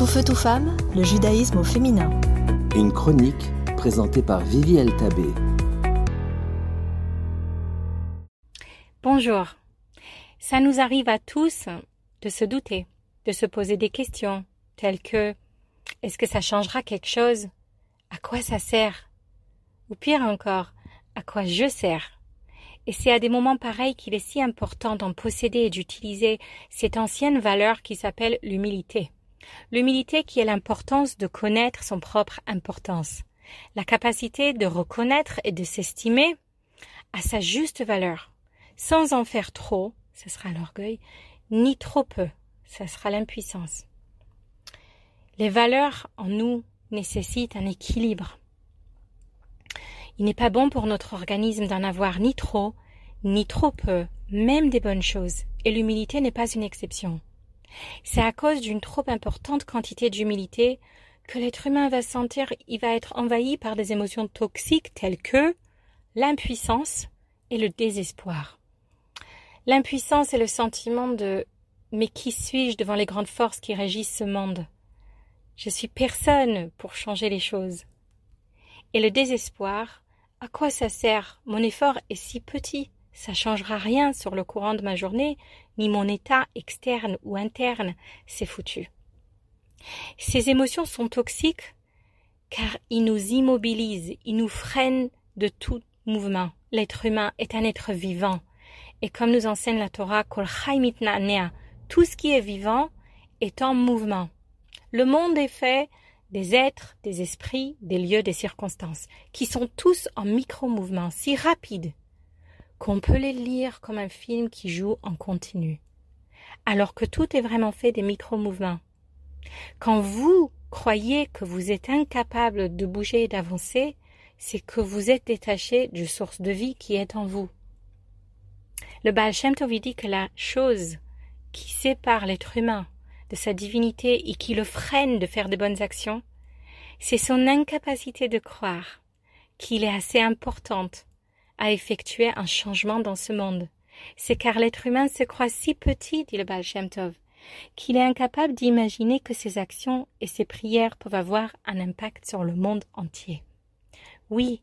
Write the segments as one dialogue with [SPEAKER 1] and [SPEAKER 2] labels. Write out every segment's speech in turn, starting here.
[SPEAKER 1] Tout feu, tout femme, le judaïsme au féminin.
[SPEAKER 2] Une chronique présentée par Vivi Tabé.
[SPEAKER 3] Bonjour. Ça nous arrive à tous de se douter, de se poser des questions telles que est-ce que ça changera quelque chose? À quoi ça sert? Ou pire encore, à quoi je sers? Et c'est à des moments pareils qu'il est si important d'en posséder et d'utiliser cette ancienne valeur qui s'appelle l'humilité. L'humilité qui est l'importance de connaître son propre importance, la capacité de reconnaître et de s'estimer à sa juste valeur, sans en faire trop, ce sera l'orgueil, ni trop peu, ce sera l'impuissance. Les valeurs en nous nécessitent un équilibre. Il n'est pas bon pour notre organisme d'en avoir ni trop, ni trop peu, même des bonnes choses, et l'humilité n'est pas une exception. C'est à cause d'une trop importante quantité d'humilité que l'être humain va sentir, il va être envahi par des émotions toxiques telles que l'impuissance et le désespoir. L'impuissance est le sentiment de mais qui suis-je devant les grandes forces qui régissent ce monde? Je suis personne pour changer les choses. Et le désespoir, à quoi ça sert? Mon effort est si petit, ça changera rien sur le courant de ma journée, ni mon état externe ou interne, c'est foutu. Ces émotions sont toxiques car ils nous immobilisent, ils nous freinent de tout mouvement. L'être humain est un être vivant. Et comme nous enseigne la Torah, tout ce qui est vivant est en mouvement. Le monde est fait des êtres, des esprits, des lieux, des circonstances, qui sont tous en micro-mouvement, si rapides, qu'on peut les lire comme un film qui joue en continu, alors que tout est vraiment fait des micro-mouvements. Quand vous croyez que vous êtes incapable de bouger et d'avancer, c'est que vous êtes détaché du source de vie qui est en vous. Le Baal Shem dit que la chose qui sépare l'être humain de sa divinité et qui le freine de faire de bonnes actions, c'est son incapacité de croire qu'il est assez importante à effectuer un changement dans ce monde. C'est car l'être humain se croit si petit, dit le Baal qu'il est incapable d'imaginer que ses actions et ses prières peuvent avoir un impact sur le monde entier. Oui,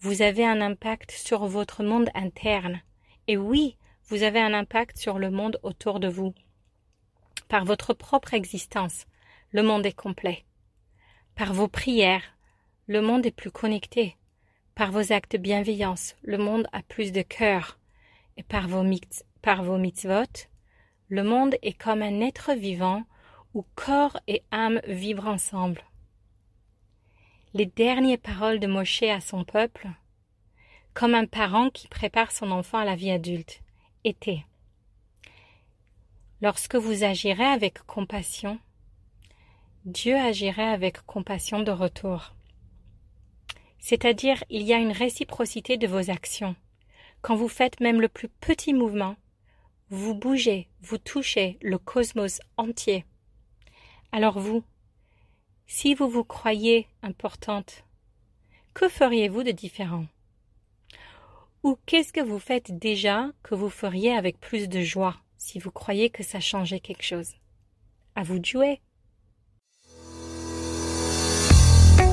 [SPEAKER 3] vous avez un impact sur votre monde interne, et oui, vous avez un impact sur le monde autour de vous. Par votre propre existence, le monde est complet. Par vos prières, le monde est plus connecté. Par vos actes de bienveillance, le monde a plus de cœur. Et par vos, par mitzvot, le monde est comme un être vivant où corps et âme vibrent ensemble. Les dernières paroles de Moshe à son peuple, comme un parent qui prépare son enfant à la vie adulte, étaient Lorsque vous agirez avec compassion, Dieu agirait avec compassion de retour. C'est-à-dire, il y a une réciprocité de vos actions. Quand vous faites même le plus petit mouvement, vous bougez, vous touchez le cosmos entier. Alors vous, si vous vous croyez importante, que feriez-vous de différent? Ou qu'est-ce que vous faites déjà que vous feriez avec plus de joie si vous croyez que ça changeait quelque chose? À vous de jouer.